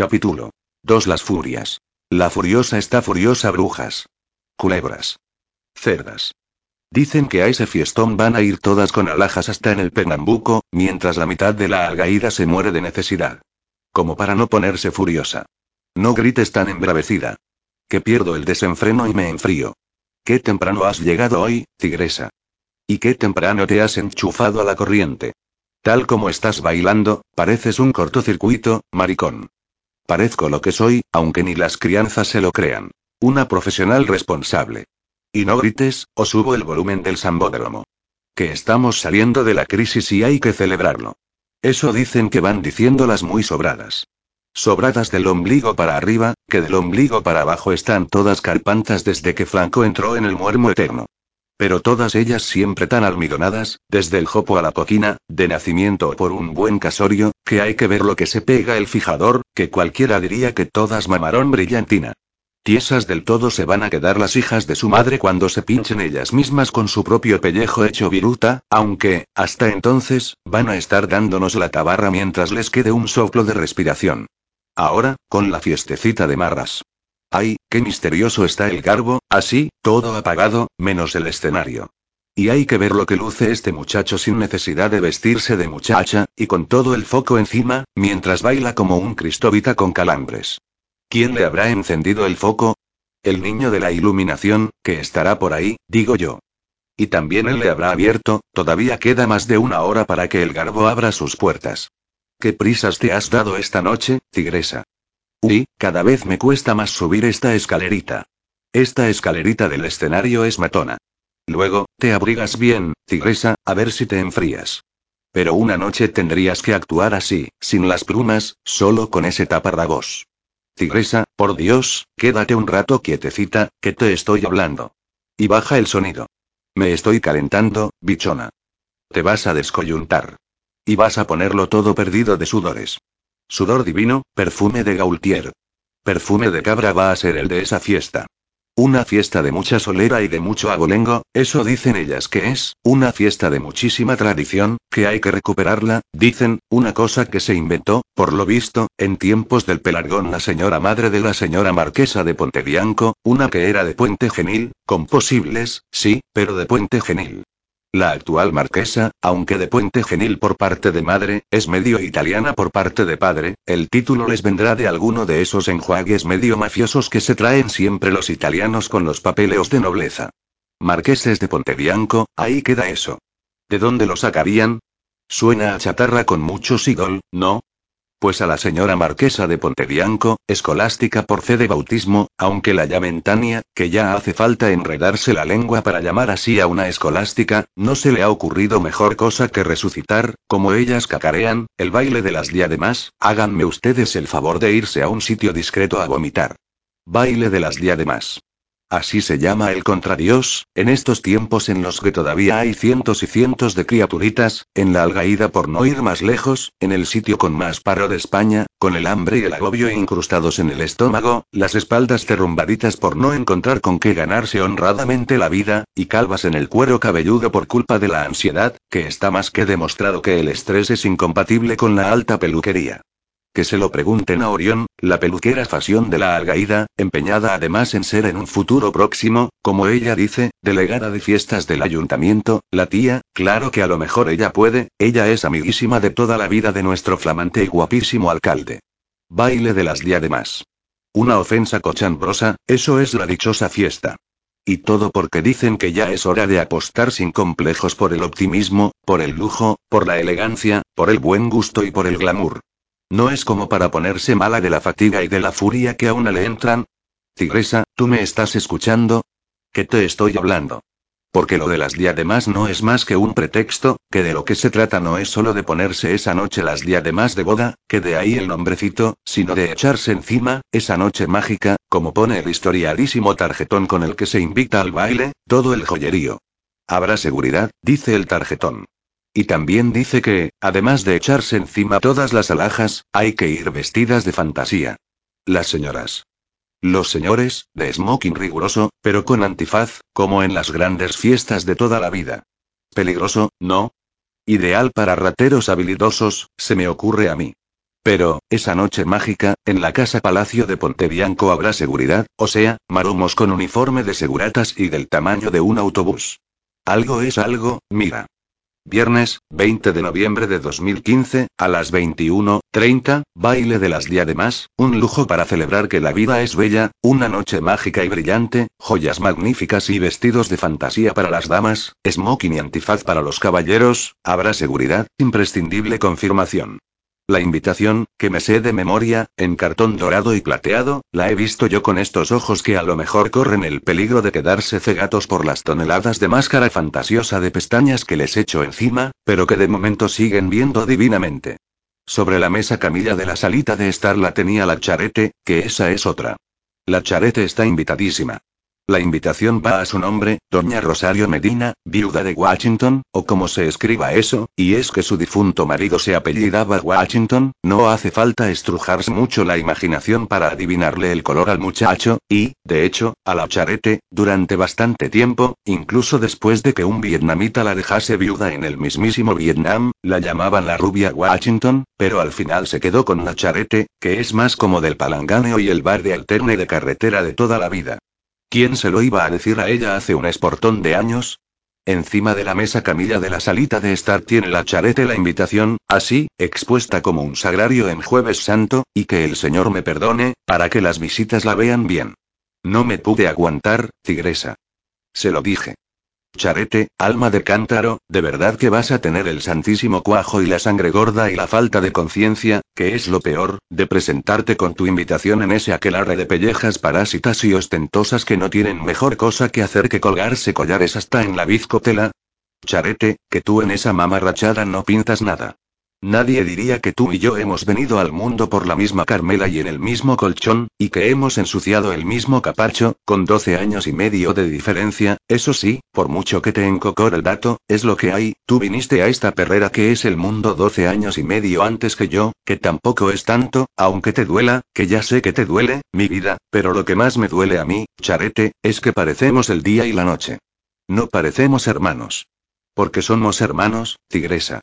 Capítulo 2 Las furias. La furiosa está furiosa brujas. Culebras. Cerdas. Dicen que a ese fiestón van a ir todas con alhajas hasta en el Pernambuco, mientras la mitad de la algaída se muere de necesidad. Como para no ponerse furiosa. No grites tan embravecida. Que pierdo el desenfreno y me enfrío. Qué temprano has llegado hoy, tigresa. Y qué temprano te has enchufado a la corriente. Tal como estás bailando, pareces un cortocircuito, maricón. Parezco lo que soy, aunque ni las crianzas se lo crean. Una profesional responsable. Y no grites, o subo el volumen del sambódromo. Que estamos saliendo de la crisis y hay que celebrarlo. Eso dicen que van diciendo las muy sobradas. Sobradas del ombligo para arriba, que del ombligo para abajo están todas carpantas desde que Franco entró en el muermo eterno. Pero todas ellas siempre tan almidonadas, desde el jopo a la poquina, de nacimiento por un buen casorio, que hay que ver lo que se pega el fijador, que cualquiera diría que todas mamarón brillantina. Tiesas del todo se van a quedar las hijas de su madre cuando se pinchen ellas mismas con su propio pellejo hecho viruta, aunque, hasta entonces, van a estar dándonos la tabarra mientras les quede un soplo de respiración. Ahora, con la fiestecita de marras. ¡Ay, qué misterioso está el garbo, así, todo apagado, menos el escenario! Y hay que ver lo que luce este muchacho sin necesidad de vestirse de muchacha, y con todo el foco encima, mientras baila como un cristóbita con calambres. ¿Quién le habrá encendido el foco? El niño de la iluminación, que estará por ahí, digo yo. Y también él le habrá abierto, todavía queda más de una hora para que el garbo abra sus puertas. ¿Qué prisas te has dado esta noche, tigresa? Uy, cada vez me cuesta más subir esta escalerita. Esta escalerita del escenario es matona. Luego, te abrigas bien, tigresa, a ver si te enfrías. Pero una noche tendrías que actuar así, sin las plumas, solo con ese taparrabos. Tigresa, por Dios, quédate un rato quietecita, que te estoy hablando. Y baja el sonido. Me estoy calentando, bichona. Te vas a descoyuntar. Y vas a ponerlo todo perdido de sudores. Sudor divino, perfume de Gaultier. Perfume de cabra va a ser el de esa fiesta. Una fiesta de mucha solera y de mucho abolengo, eso dicen ellas que es, una fiesta de muchísima tradición, que hay que recuperarla, dicen, una cosa que se inventó, por lo visto, en tiempos del pelargón la señora madre de la señora marquesa de Pontebianco, una que era de Puente Genil, con posibles, sí, pero de Puente Genil. La actual marquesa, aunque de Puente Genil por parte de madre, es medio italiana por parte de padre, el título les vendrá de alguno de esos enjuagues medio mafiosos que se traen siempre los italianos con los papeleos de nobleza. Marqueses de Pontebianco, ahí queda eso. ¿De dónde lo sacarían? Suena a chatarra con mucho sigol, ¿no? Pues a la señora marquesa de Pontebianco, escolástica por fe de bautismo, aunque la llamen Tania, que ya hace falta enredarse la lengua para llamar así a una escolástica, no se le ha ocurrido mejor cosa que resucitar, como ellas cacarean, el baile de las diademas, háganme ustedes el favor de irse a un sitio discreto a vomitar. Baile de las diademas. Así se llama el contradios, en estos tiempos en los que todavía hay cientos y cientos de criaturitas, en la algaída por no ir más lejos, en el sitio con más paro de España, con el hambre y el agobio incrustados en el estómago, las espaldas derrumbaditas por no encontrar con qué ganarse honradamente la vida, y calvas en el cuero cabelludo por culpa de la ansiedad, que está más que demostrado que el estrés es incompatible con la alta peluquería. Que se lo pregunten a Orión, la peluquera fasión de la algaída, empeñada además en ser en un futuro próximo, como ella dice, delegada de fiestas del ayuntamiento, la tía, claro que a lo mejor ella puede, ella es amiguísima de toda la vida de nuestro flamante y guapísimo alcalde. Baile de las diademas. Una ofensa cochambrosa, eso es la dichosa fiesta. Y todo porque dicen que ya es hora de apostar sin complejos por el optimismo, por el lujo, por la elegancia, por el buen gusto y por el glamour. No es como para ponerse mala de la fatiga y de la furia que a una le entran. Tigresa, ¿tú me estás escuchando? ¿Qué te estoy hablando? Porque lo de las diademas no es más que un pretexto, que de lo que se trata no es solo de ponerse esa noche las diademas de boda, que de ahí el nombrecito, sino de echarse encima, esa noche mágica, como pone el historiadísimo tarjetón con el que se invita al baile, todo el joyerío. Habrá seguridad, dice el tarjetón. Y también dice que, además de echarse encima todas las alhajas, hay que ir vestidas de fantasía. Las señoras. Los señores, de smoking riguroso, pero con antifaz, como en las grandes fiestas de toda la vida. Peligroso, ¿no? Ideal para rateros habilidosos, se me ocurre a mí. Pero, esa noche mágica, en la casa Palacio de Pontebianco habrá seguridad, o sea, maromos con uniforme de seguratas y del tamaño de un autobús. Algo es algo, mira. Viernes, 20 de noviembre de 2015, a las 21:30, baile de las diademas, un lujo para celebrar que la vida es bella, una noche mágica y brillante, joyas magníficas y vestidos de fantasía para las damas, smoking y antifaz para los caballeros, habrá seguridad, imprescindible confirmación. La invitación, que me sé de memoria, en cartón dorado y plateado, la he visto yo con estos ojos que a lo mejor corren el peligro de quedarse cegatos por las toneladas de máscara fantasiosa de pestañas que les echo encima, pero que de momento siguen viendo divinamente. Sobre la mesa camilla de la salita de estar la tenía la charete, que esa es otra. La charete está invitadísima. La invitación va a su nombre, doña Rosario Medina, viuda de Washington, o como se escriba eso, y es que su difunto marido se apellidaba Washington, no hace falta estrujarse mucho la imaginación para adivinarle el color al muchacho, y, de hecho, a la charete, durante bastante tiempo, incluso después de que un vietnamita la dejase viuda en el mismísimo Vietnam, la llamaban la rubia Washington, pero al final se quedó con la charete, que es más como del palanganeo y el bar de alterne de carretera de toda la vida. ¿Quién se lo iba a decir a ella hace un esportón de años? Encima de la mesa camilla de la salita de estar tiene la charete la invitación, así, expuesta como un sagrario en jueves santo, y que el Señor me perdone, para que las visitas la vean bien. No me pude aguantar, tigresa. Se lo dije. Charete, alma de cántaro, ¿de verdad que vas a tener el santísimo cuajo y la sangre gorda y la falta de conciencia, que es lo peor, de presentarte con tu invitación en ese aquelarre de pellejas parásitas y ostentosas que no tienen mejor cosa que hacer que colgarse collares hasta en la bizcotela? Charete, que tú en esa mamarrachada no pintas nada. Nadie diría que tú y yo hemos venido al mundo por la misma Carmela y en el mismo colchón, y que hemos ensuciado el mismo capacho, con 12 años y medio de diferencia, eso sí, por mucho que te encocore el dato, es lo que hay, tú viniste a esta perrera que es el mundo 12 años y medio antes que yo, que tampoco es tanto, aunque te duela, que ya sé que te duele, mi vida, pero lo que más me duele a mí, charete, es que parecemos el día y la noche. No parecemos hermanos. Porque somos hermanos, tigresa.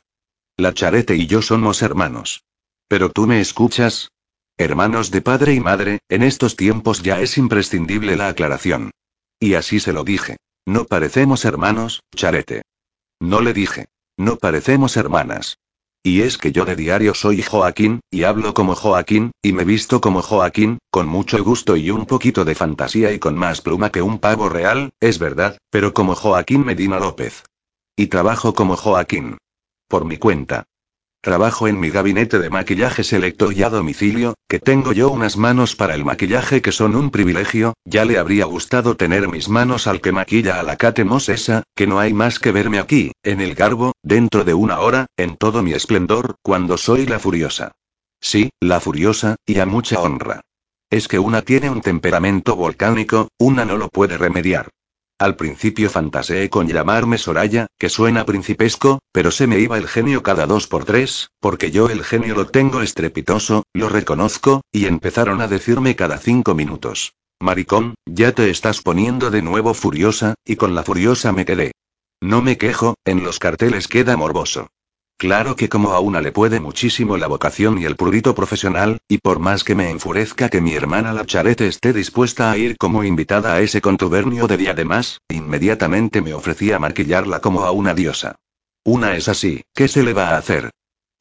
La charete y yo somos hermanos. Pero tú me escuchas. Hermanos de padre y madre, en estos tiempos ya es imprescindible la aclaración. Y así se lo dije. No parecemos hermanos, charete. No le dije. No parecemos hermanas. Y es que yo de diario soy Joaquín, y hablo como Joaquín, y me visto como Joaquín, con mucho gusto y un poquito de fantasía y con más pluma que un pavo real, es verdad, pero como Joaquín Medina López. Y trabajo como Joaquín. Por mi cuenta. Trabajo en mi gabinete de maquillaje selecto y a domicilio, que tengo yo unas manos para el maquillaje que son un privilegio, ya le habría gustado tener mis manos al que maquilla a la Kate esa, que no hay más que verme aquí, en el garbo, dentro de una hora, en todo mi esplendor, cuando soy la furiosa. Sí, la furiosa, y a mucha honra. Es que una tiene un temperamento volcánico, una no lo puede remediar. Al principio fantaseé con llamarme Soraya, que suena principesco, pero se me iba el genio cada dos por tres, porque yo el genio lo tengo estrepitoso, lo reconozco, y empezaron a decirme cada cinco minutos. Maricón, ya te estás poniendo de nuevo furiosa, y con la furiosa me quedé. No me quejo, en los carteles queda morboso. Claro que como a una le puede muchísimo la vocación y el prurito profesional, y por más que me enfurezca que mi hermana la charete esté dispuesta a ir como invitada a ese contubernio de día de más, inmediatamente me ofrecía maquillarla como a una diosa. Una es así, ¿qué se le va a hacer?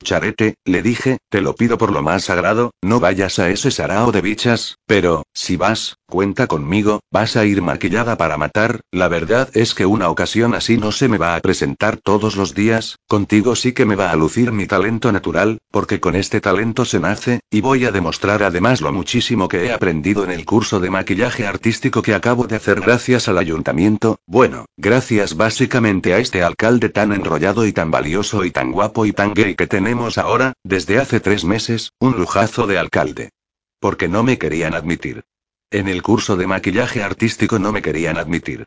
Charete, le dije, te lo pido por lo más sagrado, no vayas a ese sarao de bichas, pero, si vas, cuenta conmigo, vas a ir maquillada para matar, la verdad es que una ocasión así no se me va a presentar todos los días, contigo sí que me va a lucir mi talento natural, porque con este talento se nace, y voy a demostrar además lo muchísimo que he aprendido en el curso de maquillaje artístico que acabo de hacer gracias al ayuntamiento, bueno, gracias básicamente a este alcalde tan enrollado y tan valioso y tan guapo y tan gay que tenemos tenemos ahora, desde hace tres meses, un lujazo de alcalde. Porque no me querían admitir. En el curso de maquillaje artístico no me querían admitir.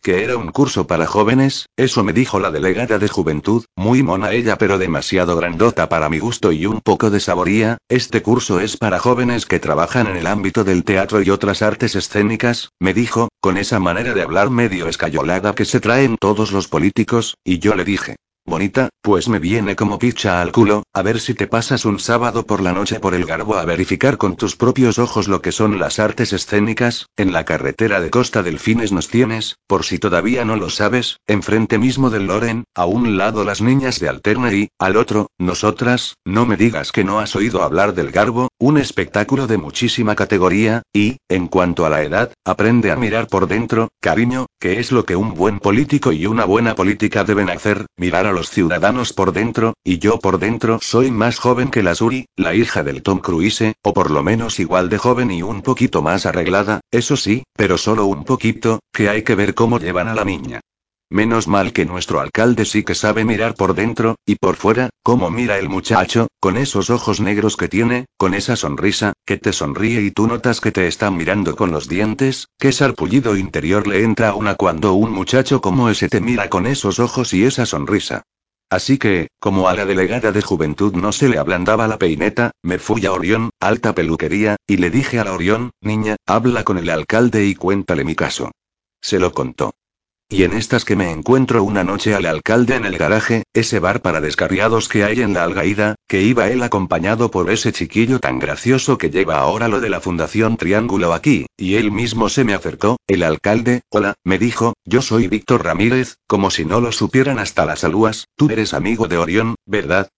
Que era un curso para jóvenes, eso me dijo la delegada de juventud, muy mona ella pero demasiado grandota para mi gusto y un poco de saboría, este curso es para jóvenes que trabajan en el ámbito del teatro y otras artes escénicas, me dijo, con esa manera de hablar medio escayolada que se traen todos los políticos, y yo le dije, Bonita, pues me viene como picha al culo, a ver si te pasas un sábado por la noche por el garbo a verificar con tus propios ojos lo que son las artes escénicas, en la carretera de Costa Delfines nos tienes, por si todavía no lo sabes, enfrente mismo del Loren, a un lado las niñas de Alterna y, al otro, nosotras, no me digas que no has oído hablar del garbo, un espectáculo de muchísima categoría, y, en cuanto a la edad, aprende a mirar por dentro, cariño, que es lo que un buen político y una buena política deben hacer, mirar a los ciudadanos por dentro, y yo por dentro soy más joven que la Suri, la hija del Tom Cruise, o por lo menos igual de joven y un poquito más arreglada, eso sí, pero solo un poquito, que hay que ver cómo llevan a la niña. Menos mal que nuestro alcalde sí que sabe mirar por dentro, y por fuera, cómo mira el muchacho, con esos ojos negros que tiene, con esa sonrisa, que te sonríe y tú notas que te está mirando con los dientes, qué sarpullido interior le entra a una cuando un muchacho como ese te mira con esos ojos y esa sonrisa. Así que, como a la delegada de juventud no se le ablandaba la peineta, me fui a Orión, alta peluquería, y le dije a la Orión, niña, habla con el alcalde y cuéntale mi caso. Se lo contó. Y en estas que me encuentro una noche al alcalde en el garaje, ese bar para descarriados que hay en la Algaída, que iba él acompañado por ese chiquillo tan gracioso que lleva ahora lo de la Fundación Triángulo aquí, y él mismo se me acercó, el alcalde, hola, me dijo, yo soy Víctor Ramírez, como si no lo supieran hasta las alúas, tú eres amigo de Orión, ¿verdad?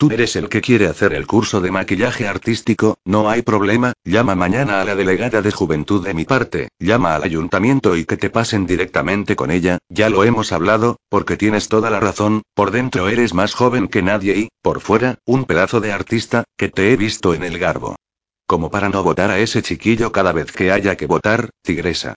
Tú eres el que quiere hacer el curso de maquillaje artístico, no hay problema, llama mañana a la delegada de juventud de mi parte, llama al ayuntamiento y que te pasen directamente con ella, ya lo hemos hablado, porque tienes toda la razón, por dentro eres más joven que nadie y, por fuera, un pedazo de artista, que te he visto en el garbo. Como para no votar a ese chiquillo cada vez que haya que votar, tigresa.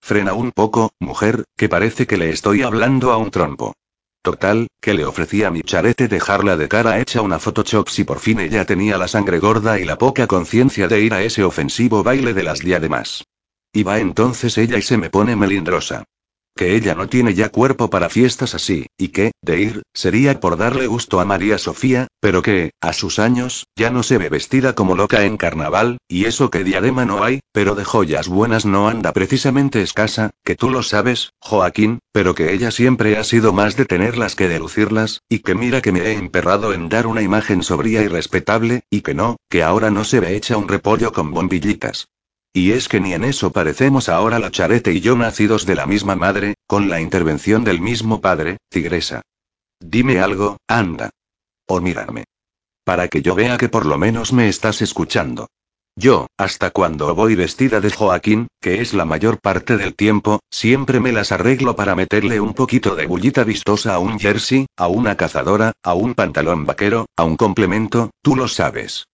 Frena un poco, mujer, que parece que le estoy hablando a un trompo. Total, que le ofrecía a mi charete dejarla de cara hecha una Photoshop si por fin ella tenía la sangre gorda y la poca conciencia de ir a ese ofensivo baile de las diademas. Y va entonces ella y se me pone melindrosa que ella no tiene ya cuerpo para fiestas así, y que, de ir, sería por darle gusto a María Sofía, pero que, a sus años, ya no se ve vestida como loca en carnaval, y eso que diadema no hay, pero de joyas buenas no anda precisamente escasa, que tú lo sabes, Joaquín, pero que ella siempre ha sido más de tenerlas que de lucirlas, y que mira que me he emperrado en dar una imagen sobria y respetable, y que no, que ahora no se ve hecha un repollo con bombillitas. Y es que ni en eso parecemos ahora la charete y yo nacidos de la misma madre, con la intervención del mismo padre, tigresa. Dime algo, anda. O mírame. Para que yo vea que por lo menos me estás escuchando. Yo, hasta cuando voy vestida de Joaquín, que es la mayor parte del tiempo, siempre me las arreglo para meterle un poquito de bullita vistosa a un jersey, a una cazadora, a un pantalón vaquero, a un complemento, tú lo sabes.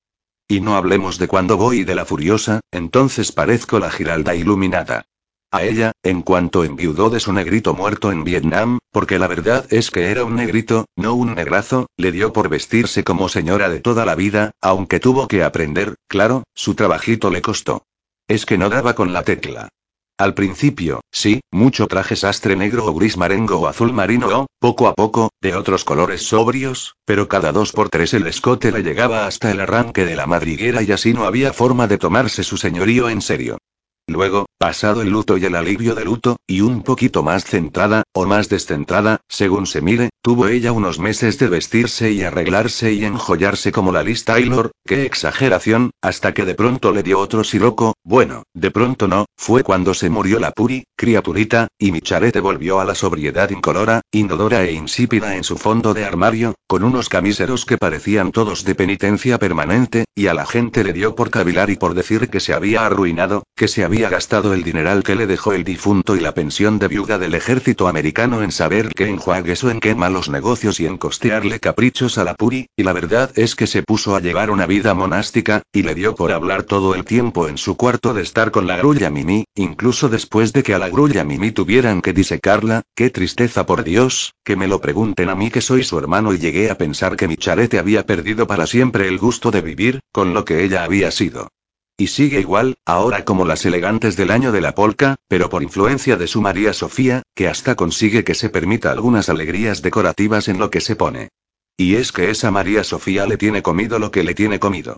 Y no hablemos de cuando voy de la furiosa, entonces parezco la giralda iluminada. A ella, en cuanto enviudó de su negrito muerto en Vietnam, porque la verdad es que era un negrito, no un negrazo, le dio por vestirse como señora de toda la vida, aunque tuvo que aprender, claro, su trabajito le costó. Es que no daba con la tecla. Al principio, sí, mucho traje sastre negro o gris marengo o azul marino o, poco a poco, de otros colores sobrios, pero cada dos por tres el escote le llegaba hasta el arranque de la madriguera y así no había forma de tomarse su señorío en serio. Luego, pasado el luto y el alivio del luto, y un poquito más centrada, o más descentrada, según se mire, tuvo ella unos meses de vestirse y arreglarse y enjollarse como la Liz Taylor, qué exageración, hasta que de pronto le dio otro siroco, bueno, de pronto no, fue cuando se murió la Puri, criaturita, y mi charete volvió a la sobriedad incolora, inodora e insípida en su fondo de armario, con unos camiseros que parecían todos de penitencia permanente, y a la gente le dio por cavilar y por decir que se había arruinado, que se había había gastado el dineral que le dejó el difunto y la pensión de viuda del ejército americano en saber qué enjuagues o en qué malos negocios y en costearle caprichos a la Puri, y la verdad es que se puso a llevar una vida monástica, y le dio por hablar todo el tiempo en su cuarto de estar con la grulla Mimi, incluso después de que a la grulla Mimi tuvieran que disecarla, qué tristeza por Dios, que me lo pregunten a mí que soy su hermano y llegué a pensar que mi charete había perdido para siempre el gusto de vivir, con lo que ella había sido. Y sigue igual, ahora como las elegantes del año de la polca, pero por influencia de su María Sofía, que hasta consigue que se permita algunas alegrías decorativas en lo que se pone. Y es que esa María Sofía le tiene comido lo que le tiene comido.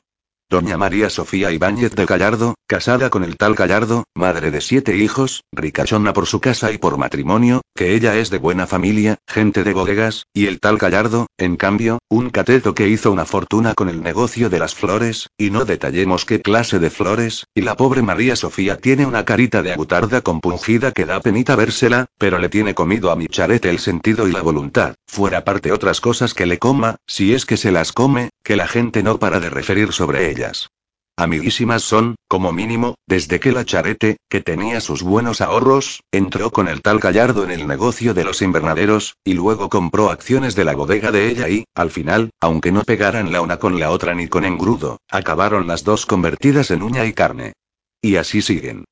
Doña María Sofía Ibáñez de Gallardo, casada con el tal Gallardo, madre de siete hijos, ricachona por su casa y por matrimonio, que ella es de buena familia, gente de bodegas, y el tal Gallardo, en cambio, un cateto que hizo una fortuna con el negocio de las flores, y no detallemos qué clase de flores, y la pobre María Sofía tiene una carita de agutarda compungida que da penita vérsela, pero le tiene comido a mi charete el sentido y la voluntad, fuera parte otras cosas que le coma, si es que se las come, que la gente no para de referir sobre ellas. Amiguísimas son, como mínimo, desde que la charete, que tenía sus buenos ahorros, entró con el tal Gallardo en el negocio de los invernaderos, y luego compró acciones de la bodega de ella y, al final, aunque no pegaran la una con la otra ni con engrudo, acabaron las dos convertidas en uña y carne. Y así siguen.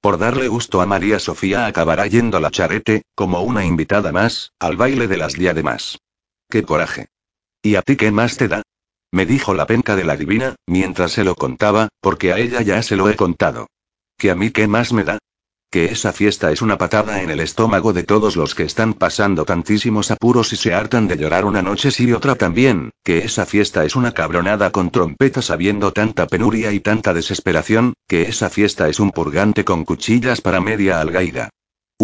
Por darle gusto a María Sofía acabará yendo la charete, como una invitada más, al baile de las diademas. ¡Qué coraje! ¿Y a ti qué más te da? Me dijo la penca de la divina, mientras se lo contaba, porque a ella ya se lo he contado. ¿Que a mí qué más me da? Que esa fiesta es una patada en el estómago de todos los que están pasando tantísimos apuros y se hartan de llorar una noche sí y otra también, que esa fiesta es una cabronada con trompetas habiendo tanta penuria y tanta desesperación, que esa fiesta es un purgante con cuchillas para media algaida.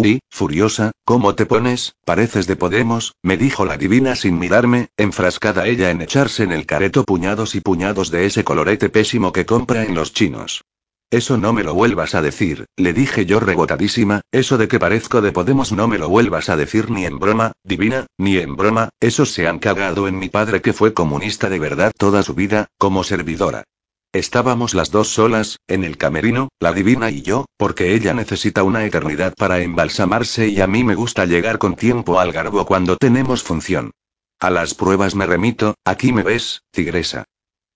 Uy, furiosa, ¿cómo te pones? Pareces de Podemos, me dijo la divina sin mirarme, enfrascada ella en echarse en el careto puñados y puñados de ese colorete pésimo que compra en los chinos. Eso no me lo vuelvas a decir, le dije yo rebotadísima, eso de que parezco de Podemos no me lo vuelvas a decir ni en broma, divina, ni en broma, esos se han cagado en mi padre que fue comunista de verdad toda su vida, como servidora. Estábamos las dos solas, en el camerino, la divina y yo, porque ella necesita una eternidad para embalsamarse y a mí me gusta llegar con tiempo al garbo cuando tenemos función. A las pruebas me remito, aquí me ves, tigresa.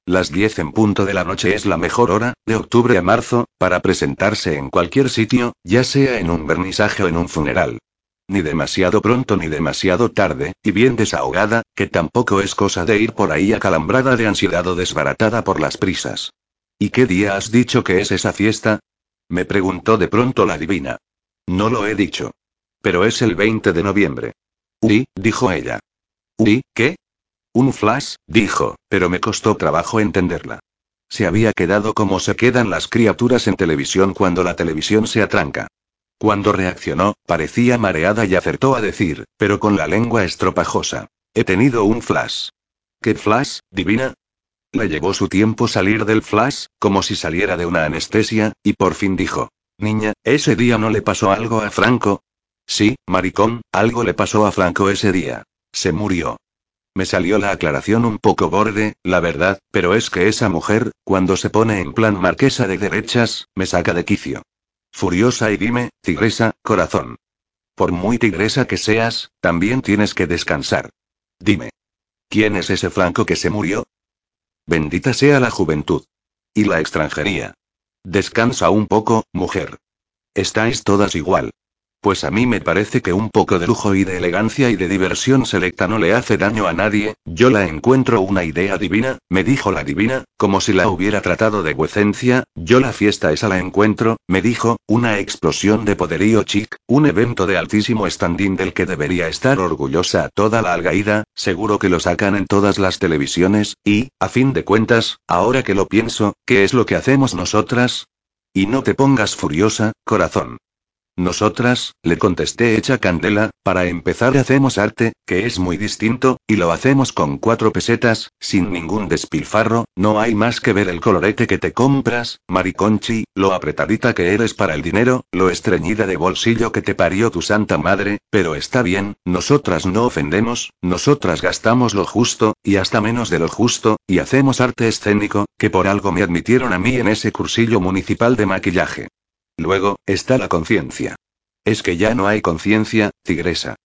Las 10 en punto de la noche es la mejor hora, de octubre a marzo, para presentarse en cualquier sitio, ya sea en un vernisaje o en un funeral. Ni demasiado pronto ni demasiado tarde, y bien desahogada, que tampoco es cosa de ir por ahí acalambrada de ansiedad o desbaratada por las prisas. ¿Y qué día has dicho que es esa fiesta? Me preguntó de pronto la divina. No lo he dicho. Pero es el 20 de noviembre. Uy, dijo ella. Uy, ¿qué? Un flash, dijo, pero me costó trabajo entenderla. Se había quedado como se quedan las criaturas en televisión cuando la televisión se atranca. Cuando reaccionó, parecía mareada y acertó a decir, pero con la lengua estropajosa. He tenido un flash. ¿Qué flash, divina? Le llevó su tiempo salir del flash, como si saliera de una anestesia, y por fin dijo. Niña, ¿ese día no le pasó algo a Franco? Sí, maricón, algo le pasó a Franco ese día. Se murió. Me salió la aclaración un poco borde, la verdad, pero es que esa mujer, cuando se pone en plan marquesa de derechas, me saca de quicio. Furiosa y dime, tigresa, corazón. Por muy tigresa que seas, también tienes que descansar. Dime. ¿Quién es ese flanco que se murió? Bendita sea la juventud. Y la extranjería. Descansa un poco, mujer. Estáis todas igual. Pues a mí me parece que un poco de lujo y de elegancia y de diversión selecta no le hace daño a nadie, yo la encuentro una idea divina, me dijo la divina, como si la hubiera tratado de vuecencia, yo la fiesta esa la encuentro, me dijo, una explosión de poderío chic, un evento de altísimo standing del que debería estar orgullosa toda la algaída, seguro que lo sacan en todas las televisiones, y, a fin de cuentas, ahora que lo pienso, ¿qué es lo que hacemos nosotras? Y no te pongas furiosa, corazón. Nosotras, le contesté hecha candela, para empezar hacemos arte, que es muy distinto, y lo hacemos con cuatro pesetas, sin ningún despilfarro, no hay más que ver el colorete que te compras, mariconchi, lo apretadita que eres para el dinero, lo estreñida de bolsillo que te parió tu santa madre, pero está bien, nosotras no ofendemos, nosotras gastamos lo justo, y hasta menos de lo justo, y hacemos arte escénico, que por algo me admitieron a mí en ese cursillo municipal de maquillaje. Luego, está la conciencia. Es que ya no hay conciencia, tigresa.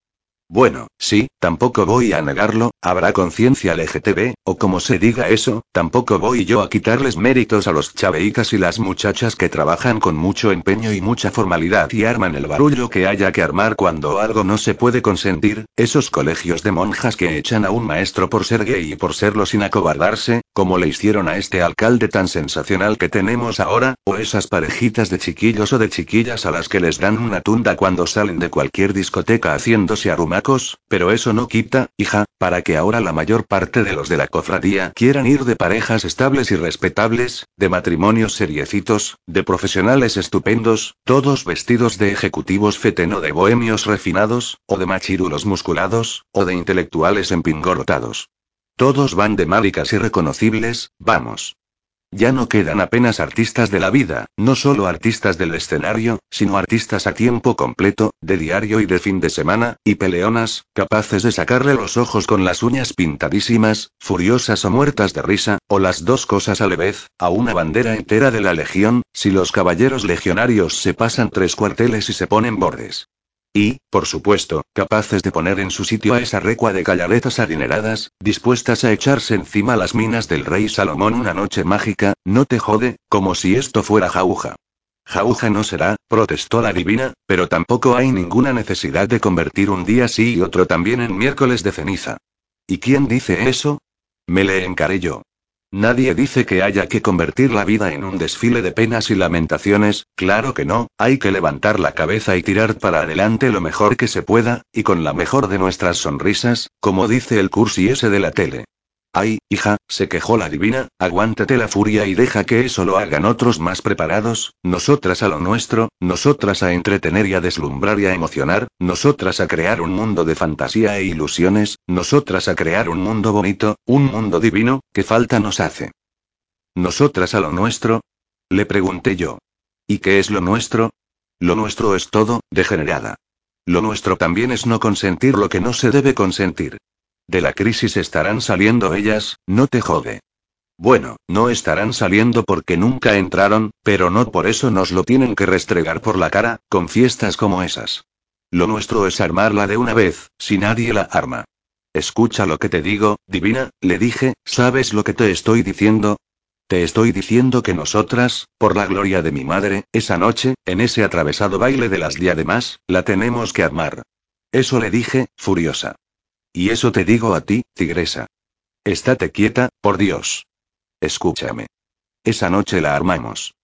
Bueno, sí, tampoco voy a negarlo, habrá conciencia LGTB, o como se diga eso, tampoco voy yo a quitarles méritos a los chaveicas y las muchachas que trabajan con mucho empeño y mucha formalidad y arman el barullo que haya que armar cuando algo no se puede consentir, esos colegios de monjas que echan a un maestro por ser gay y por serlo sin acobardarse, como le hicieron a este alcalde tan sensacional que tenemos ahora, o esas parejitas de chiquillos o de chiquillas a las que les dan una tunda cuando salen de cualquier discoteca haciéndose arrumacos, pero eso no quita, hija, para que ahora la mayor parte de los de la cofradía quieran ir de parejas estables y respetables, de matrimonios seriecitos, de profesionales estupendos, todos vestidos de ejecutivos feteno de bohemios refinados, o de machirulos musculados, o de intelectuales empingorotados. Todos van de maricas irreconocibles, vamos. Ya no quedan apenas artistas de la vida, no solo artistas del escenario, sino artistas a tiempo completo, de diario y de fin de semana, y peleonas, capaces de sacarle los ojos con las uñas pintadísimas, furiosas o muertas de risa, o las dos cosas a la vez, a una bandera entera de la legión, si los caballeros legionarios se pasan tres cuarteles y se ponen bordes. Y, por supuesto, capaces de poner en su sitio a esa recua de callaretas adineradas, dispuestas a echarse encima las minas del rey Salomón una noche mágica, no te jode, como si esto fuera jauja. Jauja no será, protestó la divina, pero tampoco hay ninguna necesidad de convertir un día sí y otro también en miércoles de ceniza. ¿Y quién dice eso? Me le encaré yo. Nadie dice que haya que convertir la vida en un desfile de penas y lamentaciones, claro que no, hay que levantar la cabeza y tirar para adelante lo mejor que se pueda, y con la mejor de nuestras sonrisas, como dice el cursi ese de la tele. Ay, hija, se quejó la divina, aguántate la furia y deja que eso lo hagan otros más preparados, nosotras a lo nuestro, nosotras a entretener y a deslumbrar y a emocionar, nosotras a crear un mundo de fantasía e ilusiones, nosotras a crear un mundo bonito, un mundo divino, que falta nos hace. ¿Nosotras a lo nuestro? Le pregunté yo. ¿Y qué es lo nuestro? Lo nuestro es todo, degenerada. Lo nuestro también es no consentir lo que no se debe consentir. De la crisis estarán saliendo ellas, no te jode. Bueno, no estarán saliendo porque nunca entraron, pero no por eso nos lo tienen que restregar por la cara, con fiestas como esas. Lo nuestro es armarla de una vez, si nadie la arma. Escucha lo que te digo, divina, le dije, ¿sabes lo que te estoy diciendo? Te estoy diciendo que nosotras, por la gloria de mi madre, esa noche, en ese atravesado baile de las diademas, la tenemos que armar. Eso le dije, furiosa. Y eso te digo a ti, tigresa. Estate quieta, por Dios. Escúchame. Esa noche la armamos.